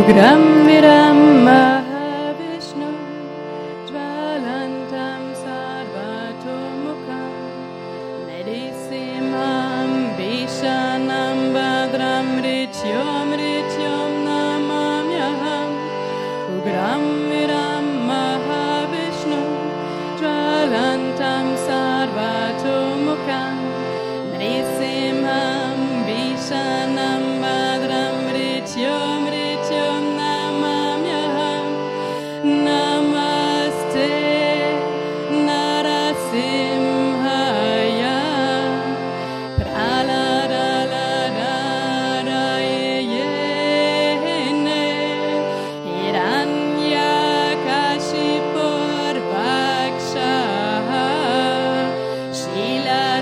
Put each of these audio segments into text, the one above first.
Rudram Viram Mahavishnu Jvalantam Sarvatomukam Medisimam Bishanam Badram Rityom Rityom Namam Yaham. Mahavishnu Jvalantam Sarvatomukam Medisimam Bishanam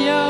Gracias.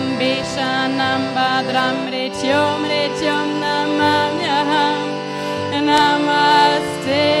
Vishanam Badram Rityom Rityom Namamyaham Namaste.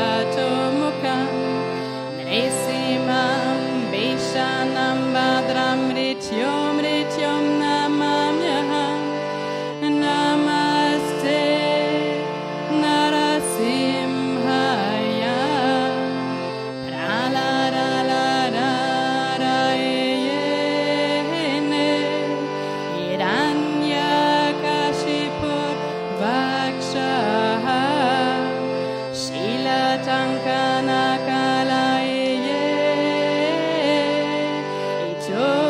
Chatumukam Nrisimham Vishanam Badram show.